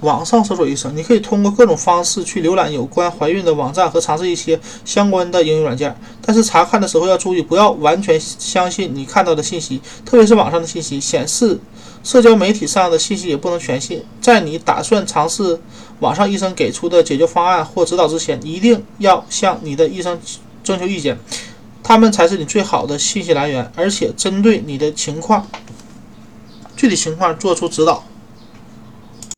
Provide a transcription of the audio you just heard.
网上搜索医生，你可以通过各种方式去浏览有关怀孕的网站和尝试一些相关的应用软件，但是查看的时候要注意不要完全相信你看到的信息，特别是网上的信息，显示社交媒体上的信息也不能全信。在你打算尝试网上医生给出的解决方案或指导之前，一定要向你的医生征求意见。他们才是你最好的信息来源，而且针对你的情况。具体情况做出指导。